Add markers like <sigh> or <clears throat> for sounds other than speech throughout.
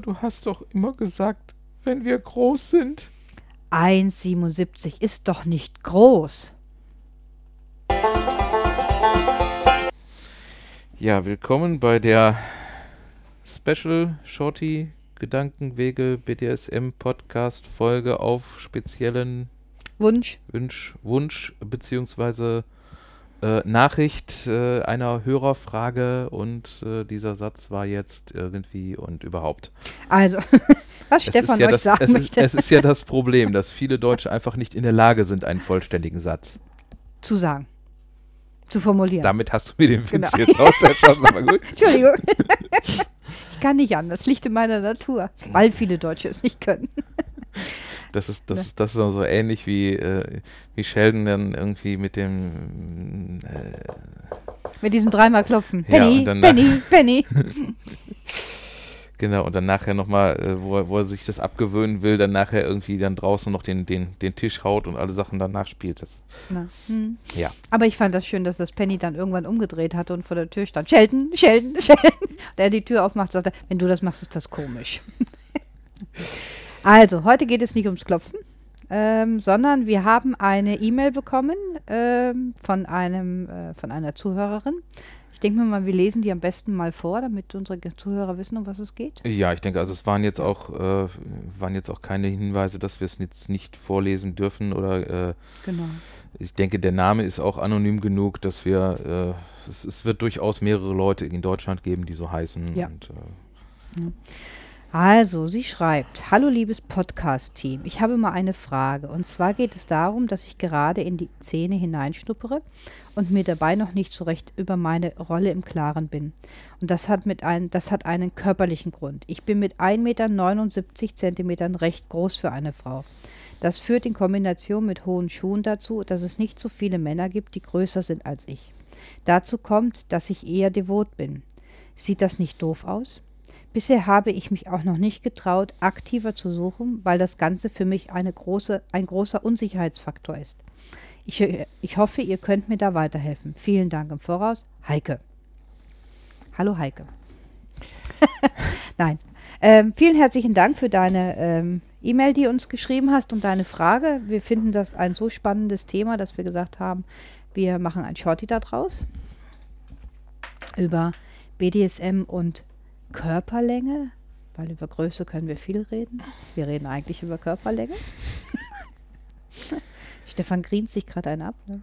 Aber, du hast doch immer gesagt, wenn wir groß sind. 1,77 ist doch nicht groß. Ja, willkommen bei der Special Shorty Gedankenwege BDSM Podcast Folge auf speziellen Wunsch. Wunsch, Wunsch beziehungsweise äh, Nachricht äh, einer Hörerfrage und äh, dieser Satz war jetzt irgendwie und überhaupt. Also, <laughs> was Stefan ist ja euch das, sagen es ist, möchte, es ist ja das Problem, <laughs> dass viele Deutsche einfach nicht in der Lage sind, einen vollständigen Satz. zu sagen. Zu formulieren. Damit hast du mir den Witz Genau. jetzt auserschossen, aber gut. <laughs> Entschuldigung. ich kann nicht anders. Liegt in meiner Natur. Weil viele Deutsche es nicht können. Das ist, das Ne? ist, das ist so ähnlich wie, äh, wie Sheldon dann irgendwie mit dem äh, Mit diesem dreimal Klopfen. Ja, Penny, danach- Penny, Penny. <laughs> Genau, und dann nachher nochmal, äh, wo, er, wo er sich das abgewöhnen will, dann nachher irgendwie dann draußen noch den, den, den Tisch haut und alle Sachen danach spielt. Das, hm. ja. Aber ich fand das schön, dass das Penny dann irgendwann umgedreht hatte und vor der Tür stand. Sheldon, Sheldon, <laughs> Sheldon. Und er die Tür aufmacht, sagt er, wenn du das machst, ist das komisch. <laughs> also, heute geht es nicht ums Klopfen, ähm, sondern wir haben eine E-Mail bekommen ähm, von, einem, äh, von einer Zuhörerin. Ich denke mir mal, wir lesen die am besten mal vor, damit unsere Zuhörer wissen, um was es geht. Ja, ich denke, also es waren jetzt auch, äh, waren jetzt auch keine Hinweise, dass wir es jetzt nicht vorlesen dürfen oder äh, Genau. ich denke, der Name ist auch anonym genug, dass wir, äh, es, es wird durchaus mehrere Leute in Deutschland geben, die so heißen. Ja. Und, äh, Also, sie schreibt, Hallo liebes Podcast-Team, ich habe mal eine Frage. Und zwar geht es darum, dass ich gerade in die Szene hineinschnuppere und mir dabei noch nicht so recht über meine Rolle im Klaren bin. Und das hat, mit ein, das hat einen körperlichen Grund. Ich bin mit 1,79 Meter recht groß für eine Frau. Das führt in Kombination mit hohen Schuhen dazu, dass es nicht so viele Männer gibt, die größer sind als ich. Dazu kommt, dass ich eher devot bin. Sieht das nicht doof aus? Bisher habe ich mich auch noch nicht getraut, aktiver zu suchen, weil das Ganze für mich eine große, ein großer Unsicherheitsfaktor ist. Ich, ich hoffe, ihr könnt mir da weiterhelfen. Vielen Dank im Voraus. Heike. Hallo Heike. <laughs> Nein. Ähm, vielen herzlichen Dank für deine ähm, E-Mail, die du uns geschrieben hast und deine Frage. Wir finden das ein so spannendes Thema, dass wir gesagt haben, wir machen ein Shorty da draus über BDSM und Körperlänge, weil über Größe können wir viel reden. Wir reden eigentlich über Körperlänge. <laughs> Stefan grient sich gerade einen ab. Ne?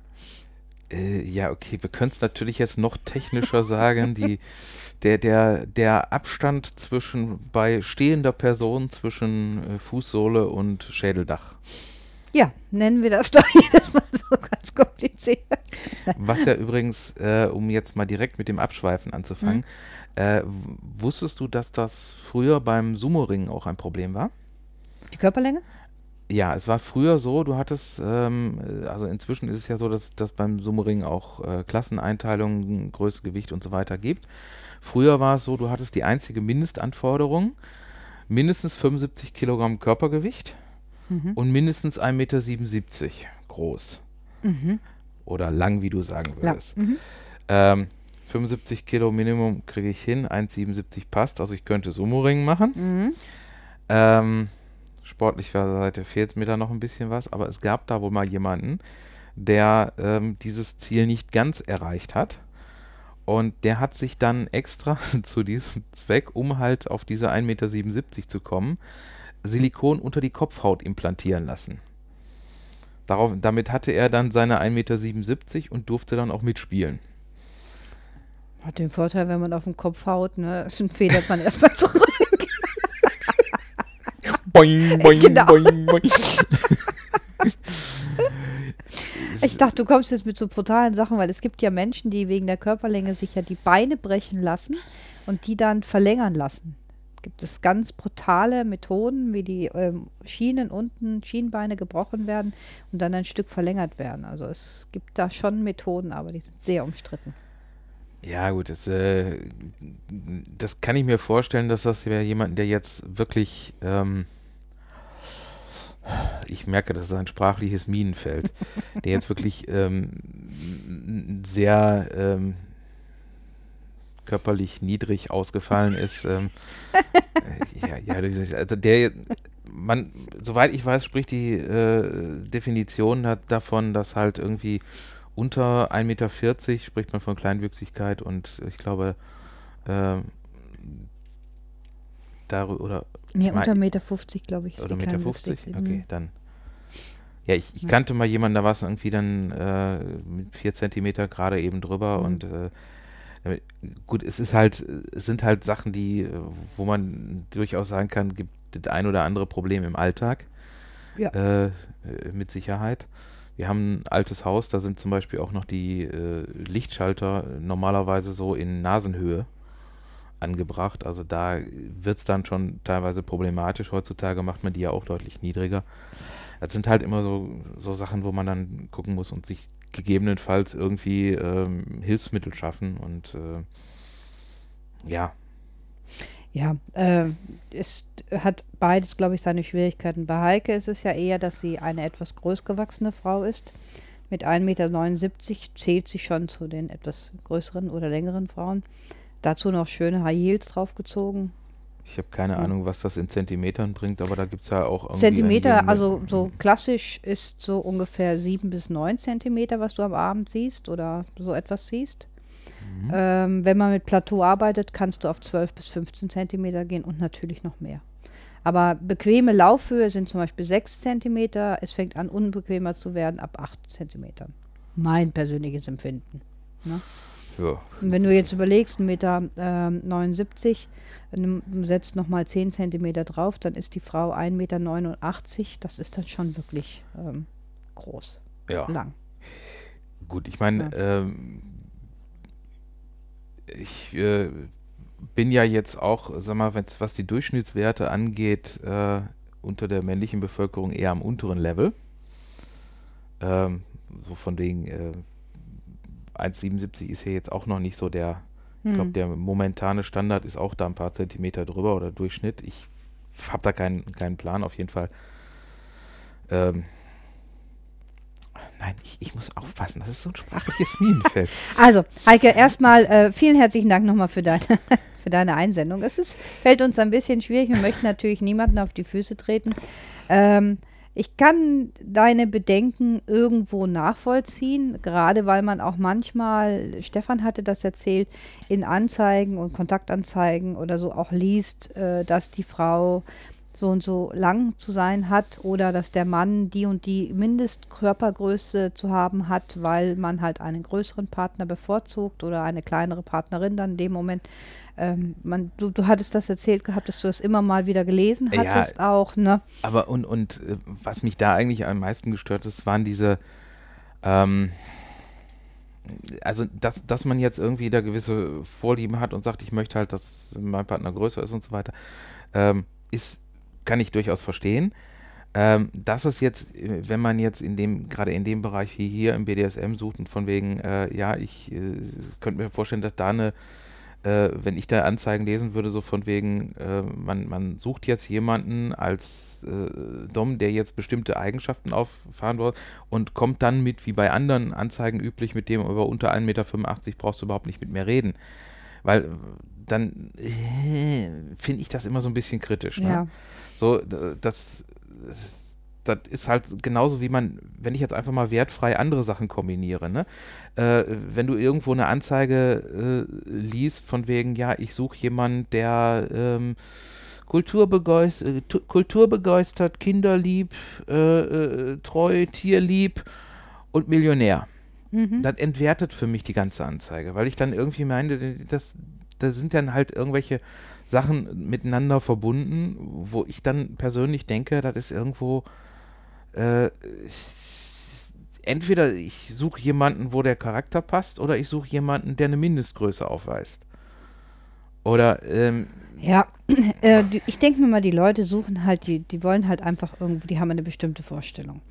Äh, ja, okay, wir können es natürlich jetzt noch technischer sagen. Die, der, der, der Abstand zwischen bei stehender Person zwischen äh, Fußsohle und Schädeldach. Ja, nennen wir das <laughs> doch jedes Mal so ganz kompliziert. Was ja übrigens, äh, um jetzt mal direkt mit dem Abschweifen anzufangen, äh, wusstest du, dass das früher beim Sumo-Ring auch ein Problem war? Die Körperlänge? Ja, es war früher so, du hattest, ähm, äh, also inzwischen ist es ja so, dass dass beim Sumo-Ring auch äh, Klasseneinteilungen, Größe, Gewicht und so weiter gibt. Früher war es so, du hattest die einzige Mindestanforderung, mindestens 75 Kilogramm Körpergewicht Mhm. und mindestens 1,77 Meter groß. Mhm. Oder lang, wie du sagen würdest. Mhm. Ähm, 75 Kilo Minimum kriege ich hin, 1,77 passt, also ich könnte Sumo-Ring machen. Mhm. Ähm, sportlicher Seite fehlt mir da noch ein bisschen was, aber es gab da wohl mal jemanden, der ähm, dieses Ziel nicht ganz erreicht hat. Und der hat sich dann extra <laughs> zu diesem Zweck, um halt auf diese 1,77 Meter zu kommen, Silikon unter die Kopfhaut implantieren lassen. Darauf, damit hatte er dann seine 1,77 Meter und durfte dann auch mitspielen. Hat den Vorteil, wenn man auf den Kopf haut, ne, <laughs> dann federt man erstmal zurück. <laughs> Boing, boing, Genau. boing, boing. <laughs> Ich dachte, du kommst jetzt mit so brutalen Sachen, weil es gibt ja Menschen, die wegen der Körperlänge sich ja die Beine brechen lassen und die dann verlängern lassen. Gibt es ganz brutale Methoden, wie die ähm, Schienen unten, Schienbeine gebrochen werden und dann ein Stück verlängert werden. Also es gibt da schon Methoden, aber die sind sehr umstritten. Ja, gut, das, äh, das kann ich mir vorstellen, dass das ja jemand, der jetzt wirklich, ähm, ich merke, das ist ein sprachliches Minenfeld, <laughs> der jetzt wirklich ähm, sehr ähm, körperlich niedrig ausgefallen ist. Ähm, äh, <laughs> ja, ja, also der, man, soweit ich weiß, spricht die äh, Definition da, davon, dass halt irgendwie unter 1,40 Meter spricht man von Kleinwüchsigkeit und ich glaube, äh, darüber oder. Nee, unter 1,50 Meter, glaube ich, ist oder die Meter 50? Okay, dann. Ja, ich, ich kannte mal jemanden, da war es irgendwie dann äh, mit 4 Zentimeter gerade eben drüber mhm. und äh, gut, es ist halt, es sind halt Sachen, die, wo man durchaus sagen kann, gibt das ein oder andere Problem im Alltag. Ja. Äh, mit Sicherheit. Wir haben ein altes Haus, da sind zum Beispiel auch noch die äh, Lichtschalter normalerweise so in Nasenhöhe angebracht. Also da wird es dann schon teilweise problematisch. Heutzutage macht man die ja auch deutlich niedriger. Das sind halt immer so, so Sachen, wo man dann gucken muss und sich gegebenenfalls irgendwie ähm, Hilfsmittel schaffen und äh, ja. Ja, äh, es hat beides, glaube ich, seine Schwierigkeiten. Bei Heike ist es ja eher, dass sie eine etwas größgewachsene Frau ist. Mit 1,79 Meter zählt sie schon zu den etwas größeren oder längeren Frauen. Dazu noch schöne High Heels draufgezogen. Ich habe keine ja. Ahnung, was das in Zentimetern bringt, aber da gibt es ja auch irgendwie. Zentimeter, also so klassisch ist so ungefähr 7 bis 9 Zentimeter, was du am Abend siehst oder so etwas siehst. Mhm. Ähm, wenn man mit Plateau arbeitet, kannst du auf 12 bis 15 Zentimeter gehen und natürlich noch mehr. Aber bequeme Laufhöhe sind zum Beispiel 6 Zentimeter. Es fängt an, unbequemer zu werden ab 8 Zentimetern. Mein persönliches Empfinden. Ne? Ja. Und wenn du jetzt überlegst, 1,79 Meter ähm, 79, du setzt nochmal 10 Zentimeter drauf, dann ist die Frau 1,89 Meter. Das ist dann schon wirklich ähm, groß. Ja. Lang. Gut, ich meine, ja. ähm, ich äh, bin ja jetzt auch, sag mal, was die Durchschnittswerte angeht, äh, unter der männlichen Bevölkerung eher am unteren Level. Ähm, so von wegen äh, 1,77 ist hier jetzt auch noch nicht so der, hm. ich glaube, der momentane Standard ist auch da ein paar Zentimeter drüber oder Durchschnitt. Ich habe da keinen, keinen Plan, auf jeden Fall. Ähm, Nein, ich, ich, muss aufpassen. Das ist so ein sprachliches Minenfeld. <laughs> Also, Heike, erstmal äh, vielen herzlichen Dank nochmal für deine, <laughs> für deine Einsendung. Es ist, fällt uns ein bisschen schwierig. Wir möchten natürlich niemanden auf die Füße treten. Ähm, ich kann deine Bedenken irgendwo nachvollziehen, gerade weil man auch manchmal, Stefan hatte das erzählt, in Anzeigen und Kontaktanzeigen oder so auch liest, äh, dass die Frau so und so lang zu sein hat oder dass der Mann die und die Mindestkörpergröße zu haben hat, weil man halt einen größeren Partner bevorzugt oder eine kleinere Partnerin dann in dem Moment. Ähm, man, du, du hattest das erzählt gehabt, dass du das immer mal wieder gelesen hattest ja, auch, ne? Aber und, und äh, was mich da eigentlich am meisten gestört ist, waren diese ähm, also dass, dass man jetzt irgendwie da gewisse Vorlieben hat und sagt, ich möchte halt, dass mein Partner größer ist und so weiter, ähm, ist kann ich durchaus verstehen. Ähm, dass es jetzt, wenn man jetzt in dem, gerade in dem Bereich wie hier im BDSM sucht und von wegen, äh, ja, ich äh, könnte mir vorstellen, dass da eine, äh, wenn ich da Anzeigen lesen würde, so von wegen, äh, man, man sucht jetzt jemanden als äh, Dom, der jetzt bestimmte Eigenschaften auffahren will und kommt dann mit, wie bei anderen Anzeigen üblich, mit dem über unter 1,85 Meter brauchst du überhaupt nicht mit mir reden. Weil dann äh, finde ich das immer so ein bisschen kritisch. Ne? Ja. So, das, das ist halt genauso wie man, wenn ich jetzt einfach mal wertfrei andere Sachen kombiniere, ne? Äh, wenn du irgendwo eine Anzeige äh, liest von wegen, ja, ich suche jemanden, der ähm, kulturbegeistert, äh, kulturbegeistert, kinderlieb, äh, äh, treu, tierlieb und Millionär. Mhm. Das entwertet für mich die ganze Anzeige, weil ich dann irgendwie meine, das, das sind dann halt irgendwelche Sachen miteinander verbunden, wo ich dann persönlich denke, das ist irgendwo äh, entweder ich suche jemanden, wo der Charakter passt, oder ich suche jemanden, der eine Mindestgröße aufweist. Oder ähm, ja, <clears throat> äh, ich denke mir mal, die Leute suchen halt, die, die wollen halt einfach irgendwo, die haben eine bestimmte Vorstellung.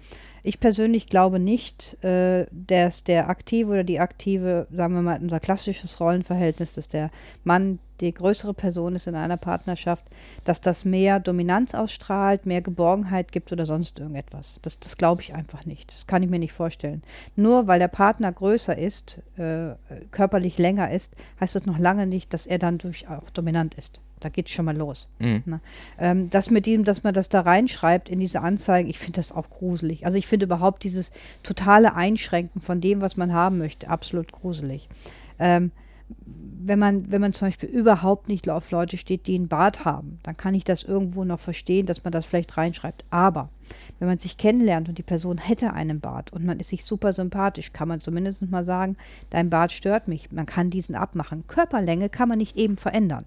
Ich persönlich glaube nicht, äh, dass der Aktive oder die Aktive, sagen wir mal, unser klassisches Rollenverhältnis, dass der Mann die größere Person ist in einer Partnerschaft, dass das mehr Dominanz ausstrahlt, mehr Geborgenheit gibt oder sonst irgendetwas. Das, das glaube ich einfach nicht. Das kann ich mir nicht vorstellen. Nur weil der Partner größer ist, äh, körperlich länger ist, heißt das noch lange nicht, dass er dann durch auch dominant ist. Da geht es schon mal los. Mhm. Ne? Ähm, das mit ihm, dass man das da reinschreibt in diese Anzeigen, ich finde das auch gruselig. Also ich finde überhaupt dieses totale Einschränken von dem, was man haben möchte, absolut gruselig. Ähm, wenn man, wenn man zum Beispiel überhaupt nicht auf Leute steht, die einen Bart haben, dann kann ich das irgendwo noch verstehen, dass man das vielleicht reinschreibt. Aber wenn man sich kennenlernt und die Person hätte einen Bart und man ist sich super sympathisch, kann man zumindest mal sagen, dein Bart stört mich. Man kann diesen abmachen. Körperlänge kann man nicht eben verändern.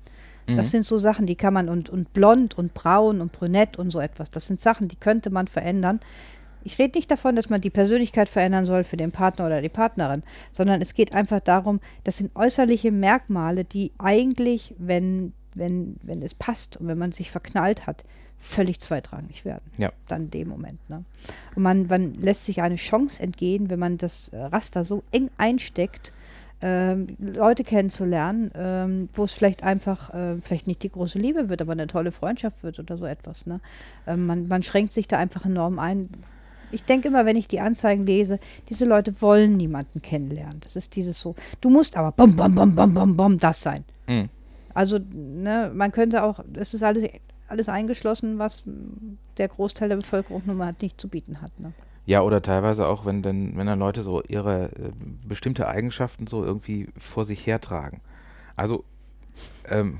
Das Mhm. sind so Sachen, die kann man und, und blond und braun und brünett und so etwas. Das sind Sachen, die könnte man verändern. Ich rede nicht davon, dass man die Persönlichkeit verändern soll für den Partner oder die Partnerin, sondern es geht einfach darum, das sind äußerliche Merkmale, die eigentlich, wenn, wenn, wenn es passt und wenn man sich verknallt hat, völlig zweitrangig werden. Ja. Dann in dem Moment. Ne? Und man, man lässt sich eine Chance entgehen, wenn man das Raster so eng einsteckt, ähm, Leute kennenzulernen, ähm, wo es vielleicht einfach, äh, vielleicht nicht die große Liebe wird, aber eine tolle Freundschaft wird oder so etwas. Ne? Ähm, man, man schränkt sich da einfach enorm ein. Ich denke immer, wenn ich die Anzeigen lese, diese Leute wollen niemanden kennenlernen. Das ist dieses so, du musst aber bom, bom, bom, bom, bom, bom, das sein. Mhm. Also, ne, man könnte auch, es ist alles, alles eingeschlossen, was der Großteil der Bevölkerung nun mal nicht zu bieten hat. Ne? Ja, oder teilweise auch, wenn dann, wenn dann Leute so ihre äh, bestimmte Eigenschaften so irgendwie vor sich hertragen. Also, ähm,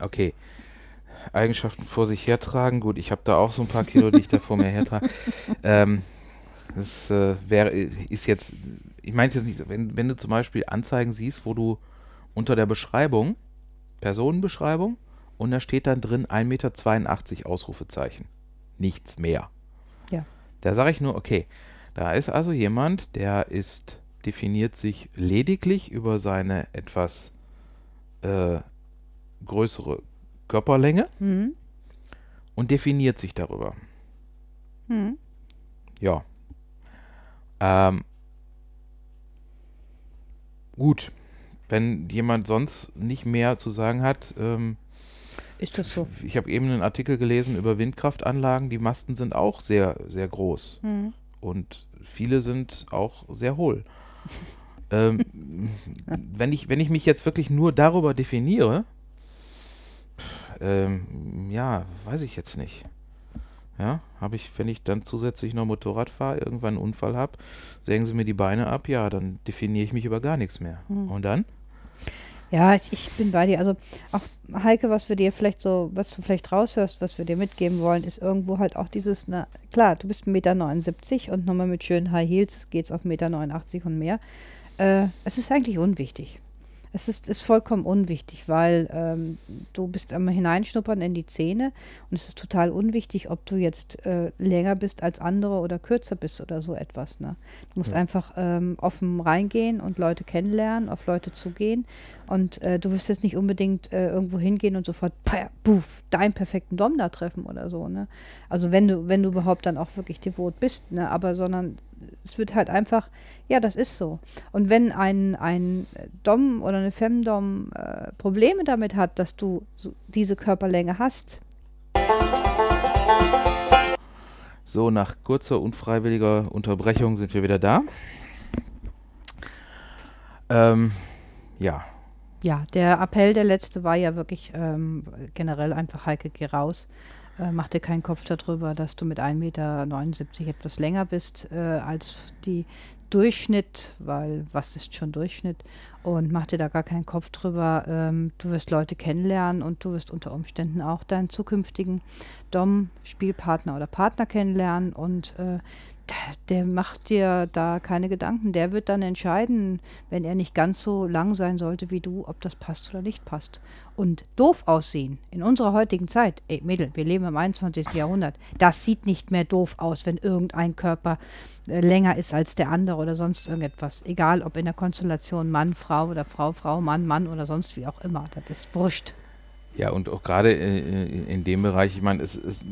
okay. Eigenschaften vor sich hertragen, gut, ich habe da auch so ein paar Kilo, die ich da vor mir hertrage. Ähm, das äh, wäre, ist jetzt, ich meine es jetzt nicht, wenn, wenn du zum Beispiel Anzeigen siehst, wo du unter der Beschreibung, Personenbeschreibung, und da steht dann drin 1,82 Meter Ausrufezeichen. Nichts mehr. Ja. Da sage ich nur, okay, da ist also jemand, der ist, definiert sich lediglich über seine etwas äh, größere Körperlänge Mhm. und definiert sich darüber. Mhm. Ja. Ähm, gut. Wenn jemand sonst nicht mehr zu sagen hat, ähm, Ist das so? ich habe eben einen Artikel gelesen über Windkraftanlagen, die Masten sind auch sehr, sehr groß. Mhm. und viele sind auch sehr hohl. ähm, <laughs> wenn, ich, wenn ich mich jetzt wirklich nur darüber definiere, ähm, ja, weiß ich jetzt nicht. Ja, habe ich, wenn ich dann zusätzlich noch Motorrad fahre, irgendwann einen Unfall habe, sägen sie mir die Beine ab, ja, dann definiere ich mich über gar nichts mehr. Hm. Und dann? Ja, ich, ich bin bei dir. Also auch Heike, was wir dir vielleicht so, was du vielleicht raushörst, was wir dir mitgeben wollen, ist irgendwo halt auch dieses, na klar, du bist 1,79 Meter und nochmal mit schönen High Heels geht es auf 1,89 Meter und mehr. Äh, es ist eigentlich unwichtig. Es ist, ist vollkommen unwichtig, weil ähm, du bist am Hineinschnuppern in die Zähne und es ist total unwichtig, ob du jetzt äh, länger bist als andere oder kürzer bist oder so etwas. Ne? Du musst Ja. einfach ähm, offen reingehen und Leute kennenlernen, auf Leute zugehen und äh, du wirst jetzt nicht unbedingt äh, irgendwo hingehen und sofort, pah, buff, deinen perfekten Dom da treffen oder so. Ne? Also wenn du, wenn du überhaupt dann auch wirklich devot bist, ne? aber sondern es wird halt einfach, ja, das ist so. Und wenn ein, ein Dom oder eine Femdom äh, Probleme damit hat, dass du so diese Körperlänge hast, So, nach kurzer unfreiwilliger Unterbrechung sind wir wieder da. Ähm, ja, ja, der Appell, der letzte war ja wirklich ähm, generell einfach Heike, geh raus. Äh, mach dir keinen Kopf darüber, dass du mit 1,79 Meter etwas länger bist äh, als die Durchschnitt, weil was ist schon Durchschnitt? Und mach dir da gar keinen Kopf drüber. Ähm, du wirst Leute kennenlernen und du wirst unter Umständen auch deinen zukünftigen Dom, Spielpartner oder Partner kennenlernen und äh, der, macht dir da keine Gedanken. Der wird dann entscheiden, wenn er nicht ganz so lang sein sollte wie du, ob das passt oder nicht passt. Und doof aussehen in unserer heutigen Zeit, ey Mädel, wir leben im 21. Jahrhundert, das sieht nicht mehr doof aus, wenn irgendein Körper äh, länger ist als der andere oder sonst irgendetwas. Egal ob in der Konstellation Mann, Frau oder Frau, Frau, Mann, Mann oder sonst wie auch immer. Das ist wurscht. Ja, und auch gerade äh, in dem Bereich, ich meine, es ist,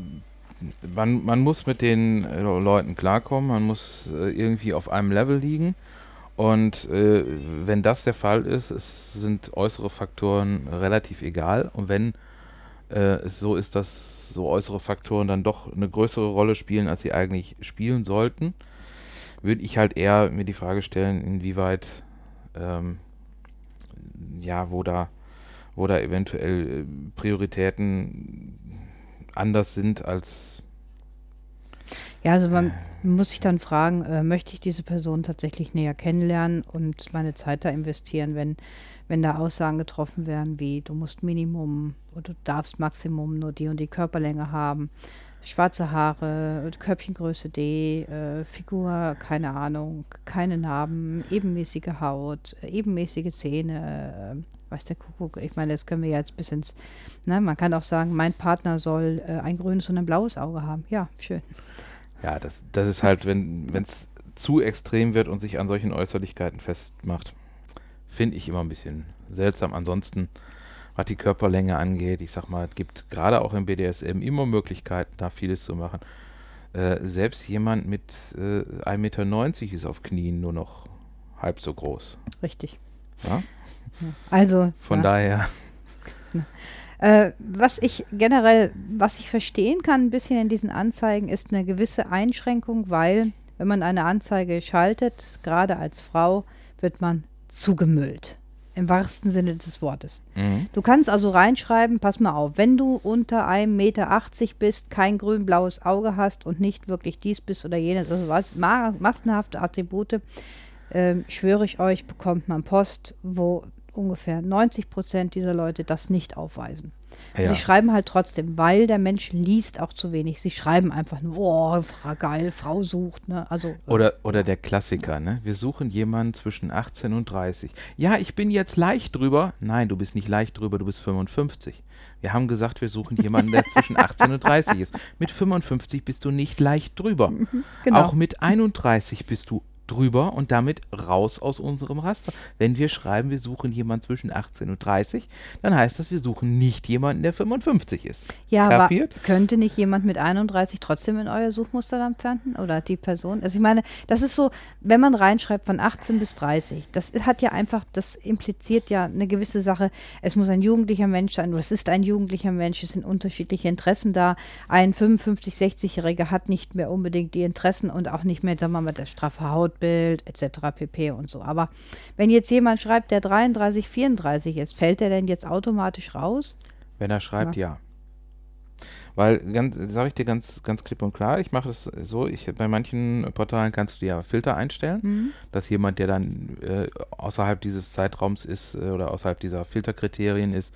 man, man muss mit den äh, Leuten klarkommen, man muss äh, irgendwie auf einem Level liegen Und äh, wenn das der Fall ist, es sind äußere Faktoren relativ egal. Und wenn äh, es so ist, dass so äußere Faktoren dann doch eine größere Rolle spielen, als sie eigentlich spielen sollten, würde ich halt eher mir die Frage stellen, inwieweit, ähm, ja, wo da, wo da eventuell Prioritäten anders sind als ja, also man muss sich dann fragen, äh, möchte ich diese Person tatsächlich näher kennenlernen und meine Zeit da investieren, wenn, wenn da Aussagen getroffen werden, wie du musst Minimum oder du darfst Maximum nur die und die Körperlänge haben, schwarze Haare, Körbchengröße D, äh, Figur, keine Ahnung, keine Narben, ebenmäßige Haut, ebenmäßige Zähne, äh, weiß der Kuckuck. Ich meine, das können wir jetzt bis ins, ne, man kann auch sagen, mein Partner soll äh, ein grünes und ein blaues Auge haben. Ja, schön. Ja, das, das ist halt, wenn es zu extrem wird und sich an solchen Äußerlichkeiten festmacht, finde ich immer ein bisschen seltsam. Ansonsten, was die Körperlänge angeht, ich sag mal, es gibt gerade auch im BDSM immer Möglichkeiten, da vieles zu machen. Äh, selbst jemand mit äh, 1,90 Meter ist auf Knien nur noch halb so groß. Richtig. Ja? Also. Von ja. daher. <laughs> Äh, was ich generell, was ich verstehen kann ein bisschen in diesen Anzeigen, ist eine gewisse Einschränkung, weil wenn man eine Anzeige schaltet, gerade als Frau, wird man zugemüllt. Im wahrsten Sinne des Wortes. Mhm. Du kannst also reinschreiben, pass mal auf, wenn du unter 1,80 Meter bist, kein grün-blaues Auge hast und nicht wirklich dies bist oder jenes, also was, massenhafte Attribute, äh, schwöre ich euch, bekommt man Post, wo ungefähr 90 Prozent dieser Leute das nicht aufweisen. Ja. Sie schreiben halt trotzdem, weil der Mensch liest auch zu wenig. Sie schreiben einfach nur, oh, geil, Frau sucht. Ne? Also, oder, oder der Klassiker, ne? Wir suchen jemanden zwischen 18 und 30. Ja, ich bin jetzt leicht drüber. Nein, du bist nicht leicht drüber, du bist 55. Wir haben gesagt, wir suchen jemanden, der <laughs> zwischen 18 und 30 ist. Mit 55 bist du nicht leicht drüber. Mhm, genau. Auch mit 31 bist du drüber und damit raus aus unserem Raster. Wenn wir schreiben, wir suchen jemanden zwischen 18 und 30, dann heißt das, wir suchen nicht jemanden, der 55 ist. Ja, Kapiert? aber könnte nicht jemand mit 31 trotzdem in euer Suchmuster dann pfanden? Oder die Person? Also ich meine, das ist so, wenn man reinschreibt von 18 bis 30, das hat ja einfach, das impliziert ja eine gewisse Sache. Es muss ein jugendlicher Mensch sein oder es ist ein jugendlicher Mensch, es sind unterschiedliche Interessen da. Ein 55, 60-Jähriger hat nicht mehr unbedingt die Interessen und auch nicht mehr, sagen wir mal, das straffe Haut Bild etc. pp. und so. Aber wenn jetzt jemand schreibt, der 33, 34 ist, fällt der denn jetzt automatisch raus? Wenn er schreibt, ja. ja. Weil, ganz, sage ich dir ganz, ganz klipp und klar, ich mache es so, ich, bei manchen Portalen kannst du ja Filter einstellen, mhm. dass jemand, der dann äh, außerhalb dieses Zeitraums ist äh, oder außerhalb dieser Filterkriterien ist,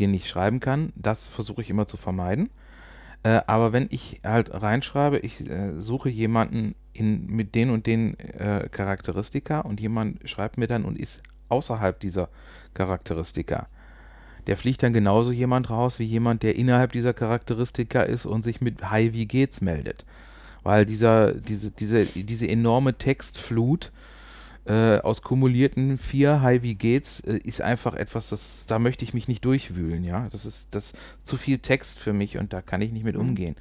dir nicht schreiben kann. Das versuche ich immer zu vermeiden. Äh, aber wenn ich halt reinschreibe, ich äh, suche jemanden in, mit den und den äh, Charakteristika und jemand schreibt mir dann und ist außerhalb dieser Charakteristika. Der fliegt dann genauso jemand raus wie jemand, der innerhalb dieser Charakteristika ist und sich mit Hi, wie geht's meldet. Weil dieser, diese, diese, diese enorme Textflut äh, aus kumulierten vier Hi, wie geht's, äh, ist einfach etwas, das, da möchte ich mich nicht durchwühlen, ja. Das ist das zu viel Text für mich und da kann ich nicht mit mhm. umgehen.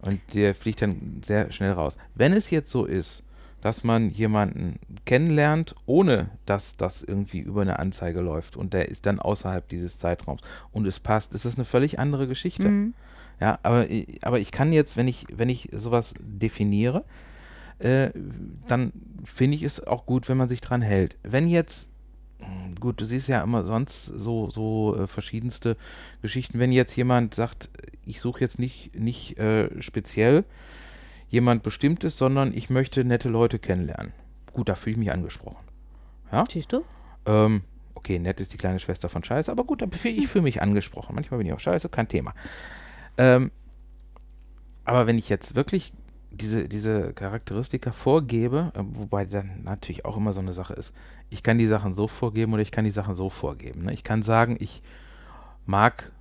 Und der fliegt dann sehr schnell raus. Wenn es jetzt so ist, dass man jemanden kennenlernt, ohne dass das irgendwie über eine Anzeige läuft und der ist dann außerhalb dieses Zeitraums und es passt, ist das eine völlig andere Geschichte. Mhm. Ja, aber, aber ich kann jetzt, wenn ich, wenn ich sowas definiere, äh, dann finde ich es auch gut, wenn man sich dran hält. Wenn jetzt, hm, gut, du siehst ja immer sonst so, so äh, verschiedenste Geschichten, wenn jetzt jemand sagt, ich suche jetzt nicht, nicht äh, speziell jemand Bestimmtes, sondern ich möchte nette Leute kennenlernen. Gut, da fühle ich mich angesprochen. Ja? Siehst du? Ähm, okay, nett ist die kleine Schwester von Scheiße, aber gut, ich fühle mich angesprochen. Manchmal bin ich auch Scheiße, kein Thema. Ähm, aber wenn ich jetzt wirklich diese, diese Charakteristika vorgebe, äh, wobei dann natürlich auch immer so eine Sache ist, ich kann die Sachen so vorgeben oder ich kann die Sachen so vorgeben. Ne? Ich kann sagen, ich mag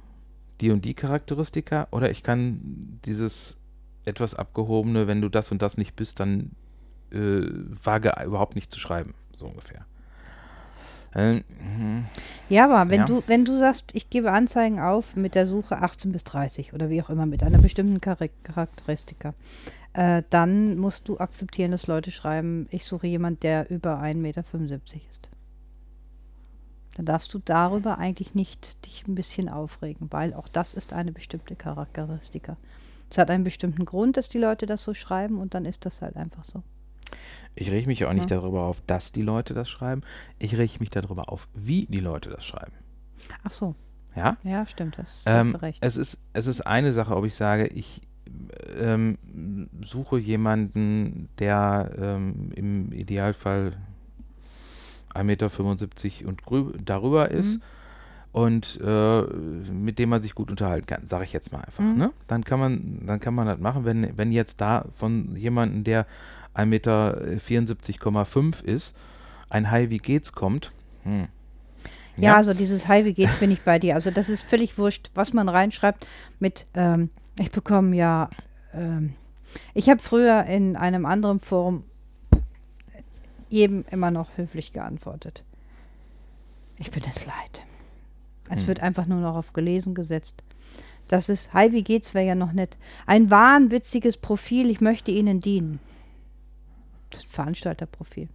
die und die Charakteristika oder ich kann dieses etwas abgehobene, wenn du das und das nicht bist, dann äh, wage überhaupt nicht zu schreiben, so ungefähr. Ähm, hm, Ja, aber wenn Ja. du, wenn du sagst, ich gebe Anzeigen auf mit der Suche 18 bis 30 oder wie auch immer, mit einer bestimmten Charak- Charakteristika, äh, dann musst du akzeptieren, dass Leute schreiben, ich suche jemand, der über 1,75 Meter ist. Dann darfst du darüber eigentlich nicht dich ein bisschen aufregen, weil auch das ist eine bestimmte Charakteristika. Es hat einen bestimmten Grund, dass die Leute das so schreiben und dann ist das halt einfach so. Ich reg mich ja auch nicht Ja. darüber auf, dass die Leute das schreiben. Ich reg mich darüber auf, wie die Leute das schreiben. Ach so, Ja? ja, stimmt, das hast Ähm, du recht. es, ist, es ist eine Sache, ob ich sage, ich ähm, suche jemanden, der ähm, im Idealfall 1,75 Meter und darüber ist Mhm. und äh, mit dem man sich gut unterhalten kann, sage ich jetzt mal einfach. Mhm. Ne? Dann, kann man, dann kann man das machen, wenn, wenn jetzt da von jemandem, der 1,74,5 Meter ist, ein Hi, wie geht's kommt. Hm. Ja, also dieses Hi, wie geht's, bin ich bei dir. Also das ist völlig wurscht, was man reinschreibt mit, ähm, ich bekomme ja, ähm, ich habe früher in einem anderen Forum jedem immer noch höflich geantwortet. Ich bin es leid. Es Hm. wird einfach nur noch auf gelesen gesetzt. Das ist, hi, wie geht's, wäre ja noch nett. Ein wahnwitziges Profil, ich möchte Ihnen dienen. Veranstalterprofil.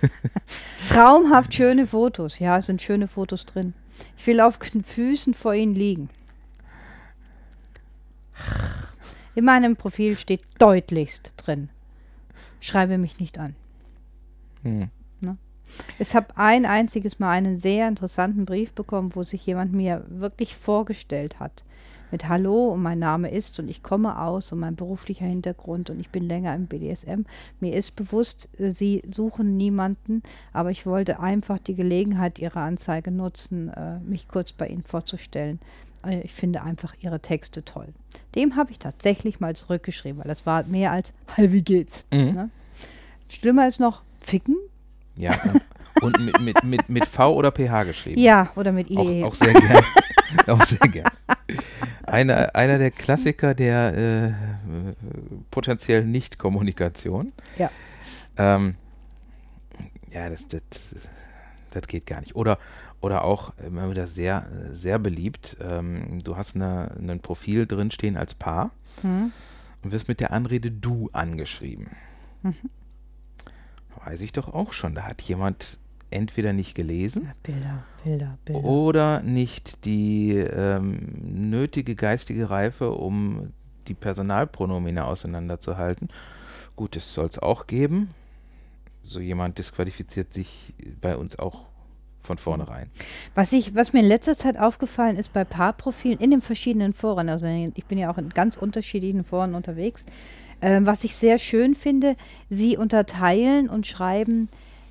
<laughs> Traumhaft schöne Fotos. Ja, es sind schöne Fotos drin. Ich will auf Füßen vor Ihnen liegen. In meinem Profil steht deutlichst drin. Schreibe mich nicht an. Hm. Ich habe ein einziges Mal einen sehr interessanten Brief bekommen, wo sich jemand mir wirklich vorgestellt hat. Mit Hallo und mein Name ist und ich komme aus und mein beruflicher Hintergrund und ich bin länger im BDSM. Mir ist bewusst, äh, Sie suchen niemanden, aber ich wollte einfach die Gelegenheit Ihrer Anzeige nutzen, äh, mich kurz bei Ihnen vorzustellen. Äh, Ich finde einfach Ihre Texte toll. Dem habe ich tatsächlich mal zurückgeschrieben, weil das war mehr als Hi, wie geht's? Mhm. Ne? Schlimmer ist noch Ficken. Ja, und mit, mit, mit, mit V oder PH geschrieben. Ja, oder mit E. Auch, IE. auch sehr gern. <laughs> auch sehr gern. Einer, einer der Klassiker der äh, potenziellen Nicht-Kommunikation. Ja. Ähm, ja, das, das, das geht gar nicht. Oder, oder auch immer wieder sehr, sehr beliebt. Ähm, du hast eine, ein Profil drinstehen als Paar Hm? und wirst mit der Anrede du angeschrieben. Mhm. Weiß ich doch auch schon. Da hat jemand entweder nicht gelesen Bilder, Bilder, Bilder. oder nicht die ähm, nötige geistige Reife, um die Personalpronomine auseinanderzuhalten. Gut, das soll es auch geben. So jemand disqualifiziert sich bei uns auch von vornherein. Was, ich, was mir in letzter Zeit aufgefallen ist bei Paarprofilen in den verschiedenen Foren, also ich bin ja auch in ganz unterschiedlichen Foren unterwegs, ähm, was ich sehr schön finde, sie unterteilen und schreiben,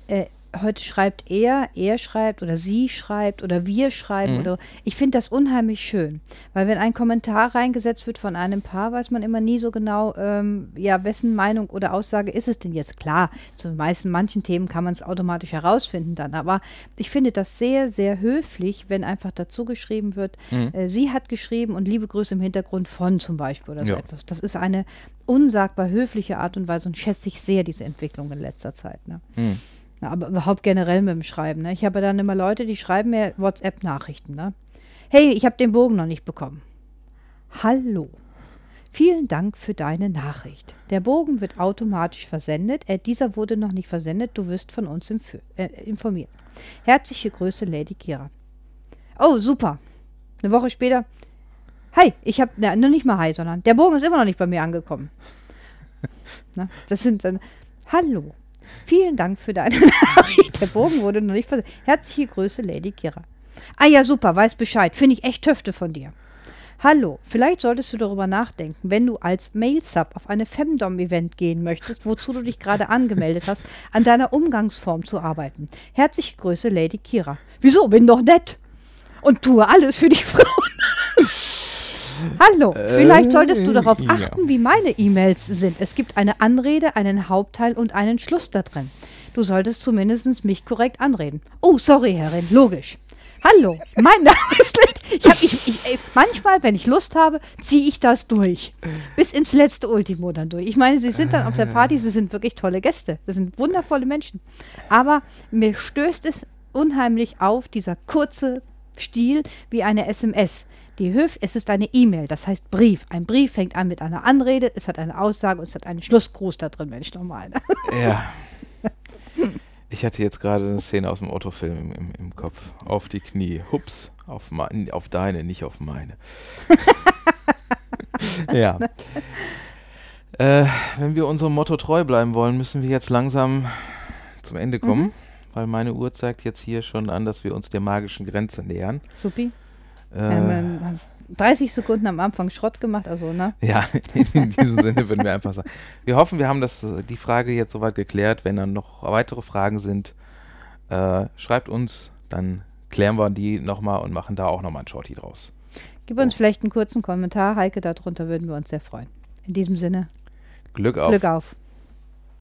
äh, heute schreibt er, er schreibt oder sie schreibt oder wir schreiben Mhm. oder ich finde das unheimlich schön, weil wenn ein Kommentar reingesetzt wird von einem Paar, weiß man immer nie so genau, ähm, ja, wessen Meinung oder Aussage ist es denn jetzt? Klar, zu meisten manchen Themen kann man es automatisch herausfinden dann, aber ich finde das sehr, sehr höflich, wenn einfach dazu geschrieben wird, Mhm. äh, sie hat geschrieben und liebe Grüße im Hintergrund von zum Beispiel oder so Ja. etwas. Das ist eine unsagbar höfliche Art und Weise und schätze ich sehr diese Entwicklung in letzter Zeit. Ne? Hm. Na, aber überhaupt generell mit dem Schreiben. Ne? Ich habe dann immer Leute, die schreiben mir WhatsApp-Nachrichten. Ne? Hey, ich habe den Bogen noch nicht bekommen. Hallo. Vielen Dank für deine Nachricht. Der Bogen wird automatisch versendet. Äh, dieser wurde noch nicht versendet. Du wirst von uns äh, informiert. Herzliche Grüße, Lady Kira. Oh, super. Eine Woche später. Hi, ich habe noch nicht mal Hi, sondern der Bogen ist immer noch nicht bei mir angekommen. <laughs> Na, das sind dann. Hallo. Vielen Dank für deine <laughs> Nachricht. Der Bogen wurde noch nicht versendet. Herzliche Grüße, Lady Kira. Ah ja, super, weiß Bescheid. Finde ich echt Töfte von dir. Hallo, vielleicht solltest du darüber nachdenken, wenn du als Mail-Sub auf eine Femdom-Event gehen möchtest, wozu du dich gerade angemeldet hast, an deiner Umgangsform zu arbeiten. Herzliche Grüße, Lady Kira. Wieso? Bin doch nett. Und tue alles für die Frauen. Hallo, vielleicht solltest du darauf ja. achten, wie meine E-Mails sind. Es gibt eine Anrede, einen Hauptteil und einen Schluss da drin. Du solltest zumindest mich korrekt anreden. Oh, sorry, Herrin, logisch. Hallo, mein <laughs> Name ist Lind. Ich hab, ich, ich, ey, manchmal, wenn ich Lust habe, ziehe ich das durch. Bis ins letzte Ultimo dann durch. Ich meine, sie sind dann auf der Party, sie sind wirklich tolle Gäste. Das sind wundervolle Menschen. Aber mir stößt es unheimlich auf, dieser kurze Stil wie eine SMS. Die Höf, es ist eine E-Mail, das heißt Brief. Ein Brief fängt an mit einer Anrede, es hat eine Aussage und es hat einen Schlussgruß da drin, Mensch, nochmal. Ja. Ich hatte jetzt gerade eine Szene aus dem Otto-Film im, im, im Kopf. Auf die Knie. Hups. Auf, mein, auf deine, nicht auf meine. <laughs> ja. Äh, wenn wir unserem Motto treu bleiben wollen, müssen wir jetzt langsam zum Ende kommen, Mhm. weil meine Uhr zeigt jetzt hier schon an, dass wir uns der magischen Grenze nähern. Supi. Äh, ähm, 30 Sekunden am Anfang Schrott gemacht, also, ne? Ja, in diesem Sinne würden wir einfach sagen. Wir hoffen, wir haben das, die Frage jetzt soweit geklärt. Wenn dann noch weitere Fragen sind, äh, schreibt uns, dann klären wir die nochmal und machen da auch nochmal ein Shorty draus. Gib uns vielleicht einen kurzen Kommentar, Heike, darunter würden wir uns sehr freuen. In diesem Sinne, Glück auf. Glück auf.